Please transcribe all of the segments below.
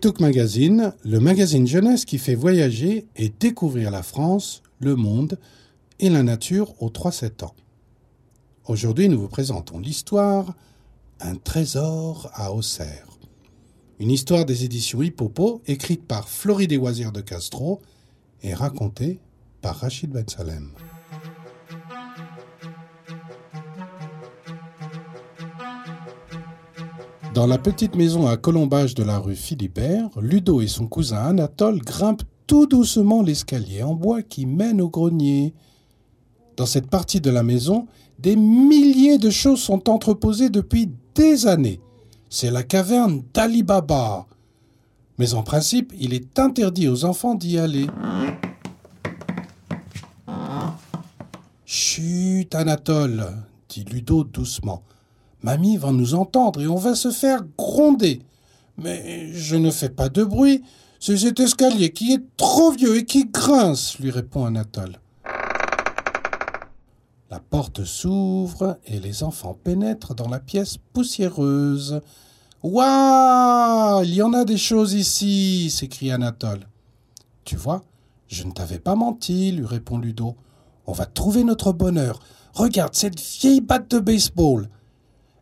Tuk Magazine, le magazine jeunesse qui fait voyager et découvrir la France, le monde et la nature aux 3-7 ans. Aujourd'hui, nous vous présentons l'histoire Un trésor à Auxerre. Une histoire des éditions Hippopo, écrite par Florie Deswasières de Castro et racontée par Rachid Ben Salem. Dans la petite maison à colombage de la rue Philibert, Ludo et son cousin Anatole grimpent tout doucement l'escalier en bois qui mène au grenier. Dans cette partie de la maison, des milliers de choses sont entreposées depuis des années. C'est la caverne d'Ali Baba. Mais en principe, il est interdit aux enfants d'y aller. Chut, Anatole, dit Ludo doucement. Mamie va nous entendre et on va se faire gronder. Mais je ne fais pas de bruit. C'est cet escalier qui est trop vieux et qui grince, lui répond Anatole. La porte s'ouvre et les enfants pénètrent dans la pièce poussiéreuse. Waouh Il y en a des choses ici s'écrie Anatole. Tu vois, je ne t'avais pas menti, lui répond Ludo. On va trouver notre bonheur. Regarde cette vieille batte de baseball.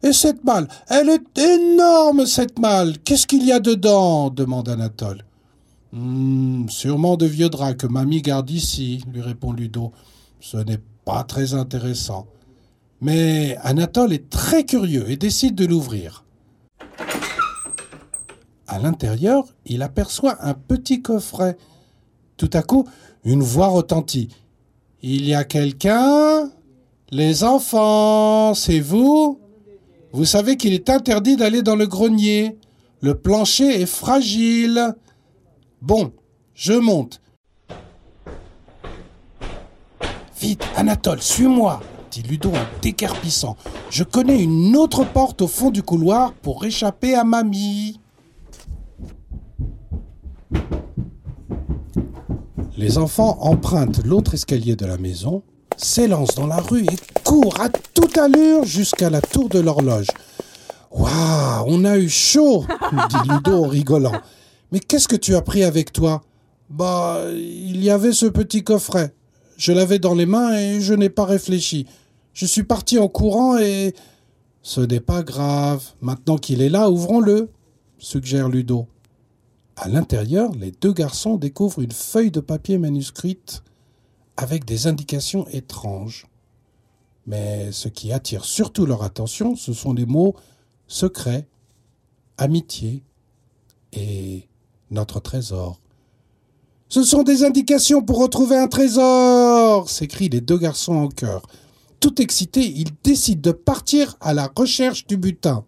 Et cette malle Elle est énorme, cette malle Qu'est-ce qu'il y a dedans? demande Anatole. Hmm, sûrement de vieux draps que mamie garde ici, lui répond Ludo. Ce n'est pas très intéressant. Mais Anatole est très curieux et décide de l'ouvrir. À l'intérieur, il aperçoit un petit coffret. Tout à coup, une voix retentit. Il y a quelqu'un? Les enfants, c'est vous? Vous savez qu'il est interdit d'aller dans le grenier. Le plancher est fragile. Bon, je monte. Vite, Anatole, suis-moi, dit Ludo en décarpissant. Je connais une autre porte au fond du couloir pour échapper à mamie. Les enfants empruntent l'autre escalier de la maison s'élance dans la rue et court à toute allure jusqu'à la tour de l'horloge. Waouh, on a eu chaud, dit Ludo en rigolant. Mais qu'est-ce que tu as pris avec toi? Bah, il y avait ce petit coffret. Je l'avais dans les mains et je n'ai pas réfléchi. Je suis parti en courant et. Ce n'est pas grave. Maintenant qu'il est là, ouvrons-le, suggère Ludo. À l'intérieur, les deux garçons découvrent une feuille de papier manuscrite avec des indications étranges. Mais ce qui attire surtout leur attention, ce sont les mots secret, amitié et notre trésor. Ce sont des indications pour retrouver un trésor s'écrient les deux garçons en chœur. Tout excités, ils décident de partir à la recherche du butin.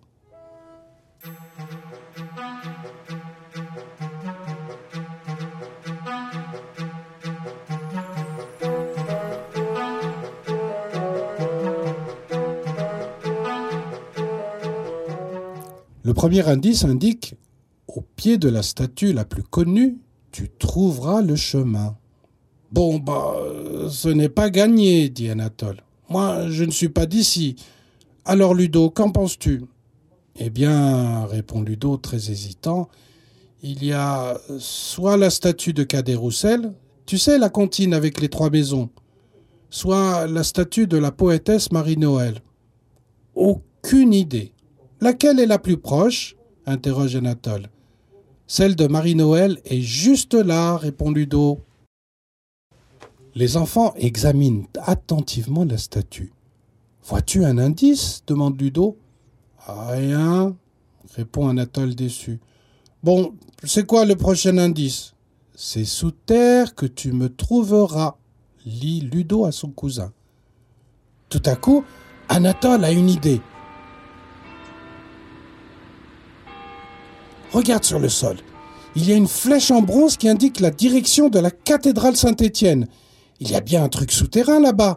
Le premier indice indique Au pied de la statue la plus connue, tu trouveras le chemin. Bon, bah, ce n'est pas gagné, dit Anatole. Moi, je ne suis pas d'ici. Alors, Ludo, qu'en penses-tu? Eh bien, répond Ludo très hésitant, il y a soit la statue de Cadet Roussel, tu sais, la comptine avec les trois maisons, soit la statue de la poétesse Marie-Noël. Aucune idée. Laquelle est la plus proche? Interroge Anatole. Celle de Marie-Noël est juste là, répond Ludo. Les enfants examinent attentivement la statue. Vois-tu un indice? demande Ludo. Rien, répond Anatole déçu. Bon, c'est quoi le prochain indice? C'est sous terre que tu me trouveras, lit Ludo à son cousin. Tout à coup, Anatole a une idée. Regarde sur le sol. Il y a une flèche en bronze qui indique la direction de la cathédrale Saint-Étienne. Il y a bien un truc souterrain là-bas.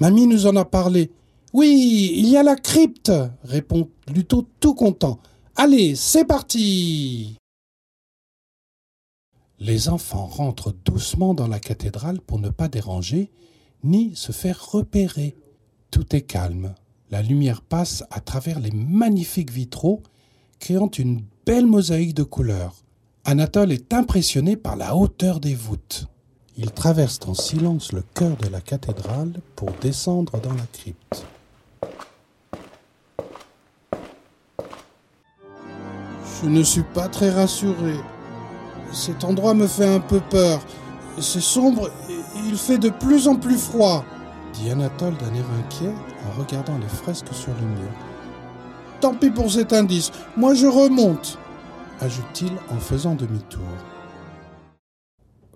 Mamie nous en a parlé. Oui, il y a la crypte, répond Luto tout content. Allez, c'est parti. Les enfants rentrent doucement dans la cathédrale pour ne pas déranger, ni se faire repérer. Tout est calme. La lumière passe à travers les magnifiques vitraux, créant une belle mosaïque de couleurs. Anatole est impressionné par la hauteur des voûtes. Ils traversent en silence le cœur de la cathédrale pour descendre dans la crypte. Je ne suis pas très rassuré. Cet endroit me fait un peu peur. C'est sombre et il fait de plus en plus froid, dit Anatole d'un air inquiet en regardant les fresques sur le mur. Tant pis pour cet indice, moi je remonte, ajoute-t-il en faisant demi-tour.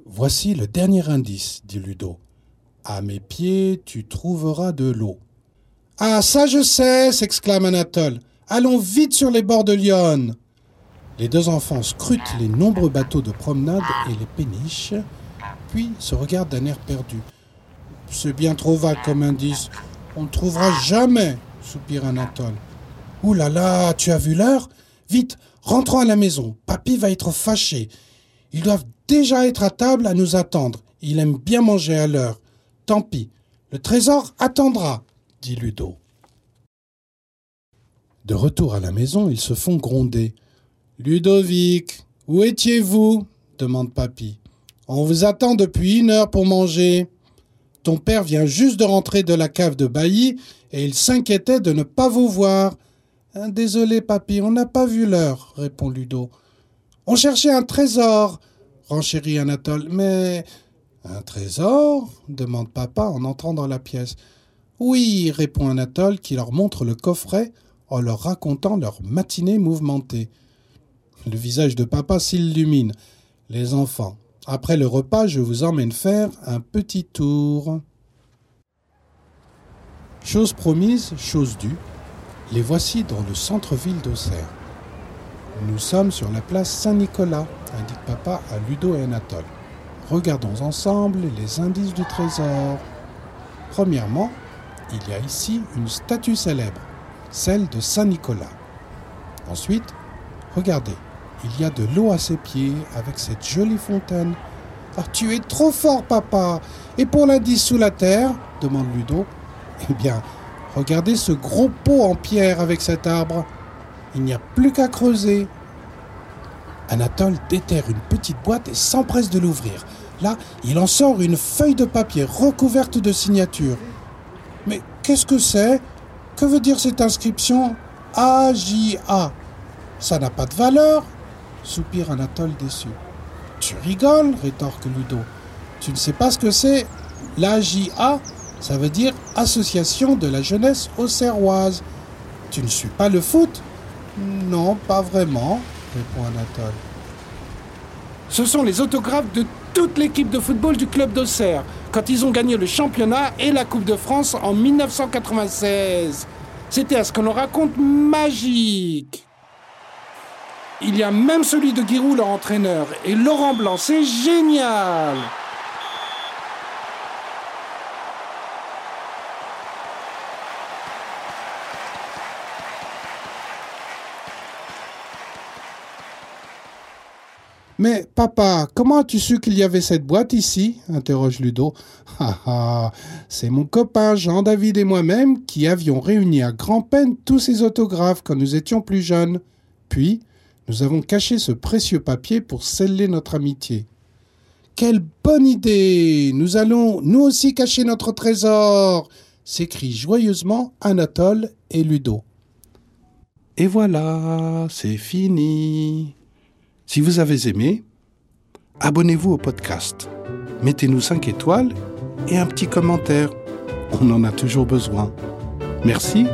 Voici le dernier indice, dit Ludo. À mes pieds, tu trouveras de l'eau. Ah, ça je sais, s'exclame Anatole. Allons vite sur les bords de Lyon. Les deux enfants scrutent les nombreux bateaux de promenade et les péniches, puis se regardent d'un air perdu. C'est bien trop vague comme indice. On ne trouvera jamais, soupire Anatole. Ouh là là, tu as vu l'heure? Vite, rentrons à la maison. Papy va être fâché. Ils doivent déjà être à table à nous attendre. Il aime bien manger à l'heure. Tant pis. Le trésor attendra, dit Ludo. De retour à la maison, ils se font gronder. Ludovic, où étiez-vous? demande Papy. On vous attend depuis une heure pour manger. Ton père vient juste de rentrer de la cave de Bailly et il s'inquiétait de ne pas vous voir. Hein, désolé, papy, on n'a pas vu l'heure, répond Ludo. On cherchait un trésor, renchérit Anatole. Mais. Un trésor? demande papa en entrant dans la pièce. Oui, répond Anatole qui leur montre le coffret en leur racontant leur matinée mouvementée. Le visage de papa s'illumine. Les enfants, après le repas, je vous emmène faire un petit tour. Chose promise, chose due, les voici dans le centre-ville d'Auxerre. Nous sommes sur la place Saint-Nicolas, indique papa à Ludo et Anatole. Regardons ensemble les indices du trésor. Premièrement, il y a ici une statue célèbre, celle de Saint-Nicolas. Ensuite, regardez, il y a de l'eau à ses pieds avec cette jolie fontaine. Ah, tu es trop fort, papa. Et pour l'indice sous la terre demande Ludo. Eh bien, regardez ce gros pot en pierre avec cet arbre. Il n'y a plus qu'à creuser. Anatole déterre une petite boîte et s'empresse de l'ouvrir. Là, il en sort une feuille de papier recouverte de signatures. Mais qu'est-ce que c'est? Que veut dire cette inscription? AJA Ça n'a pas de valeur? soupire Anatole déçu. Tu rigoles, rétorque Ludo. Tu ne sais pas ce que c'est? L'AJA, ça veut dire Association de la jeunesse auxerroise. Tu ne suis pas le foot? Non, pas vraiment, répond Anatole. Ce sont les autographes de toute l'équipe de football du club d'Auxerre, quand ils ont gagné le championnat et la Coupe de France en 1996. C'était à ce que l'on raconte magique. Il y a même celui de Giroud, leur entraîneur, et Laurent Blanc, c'est génial Mais papa, comment as-tu su qu'il y avait cette boîte ici? interroge Ludo. Ah ah, c'est mon copain Jean-David et moi-même qui avions réuni à grand-peine tous ces autographes quand nous étions plus jeunes. Puis, nous avons caché ce précieux papier pour sceller notre amitié. Quelle bonne idée Nous allons nous aussi cacher notre trésor s'écrient joyeusement Anatole et Ludo. Et voilà, c'est fini. Si vous avez aimé, abonnez-vous au podcast. Mettez-nous 5 étoiles et un petit commentaire. On en a toujours besoin. Merci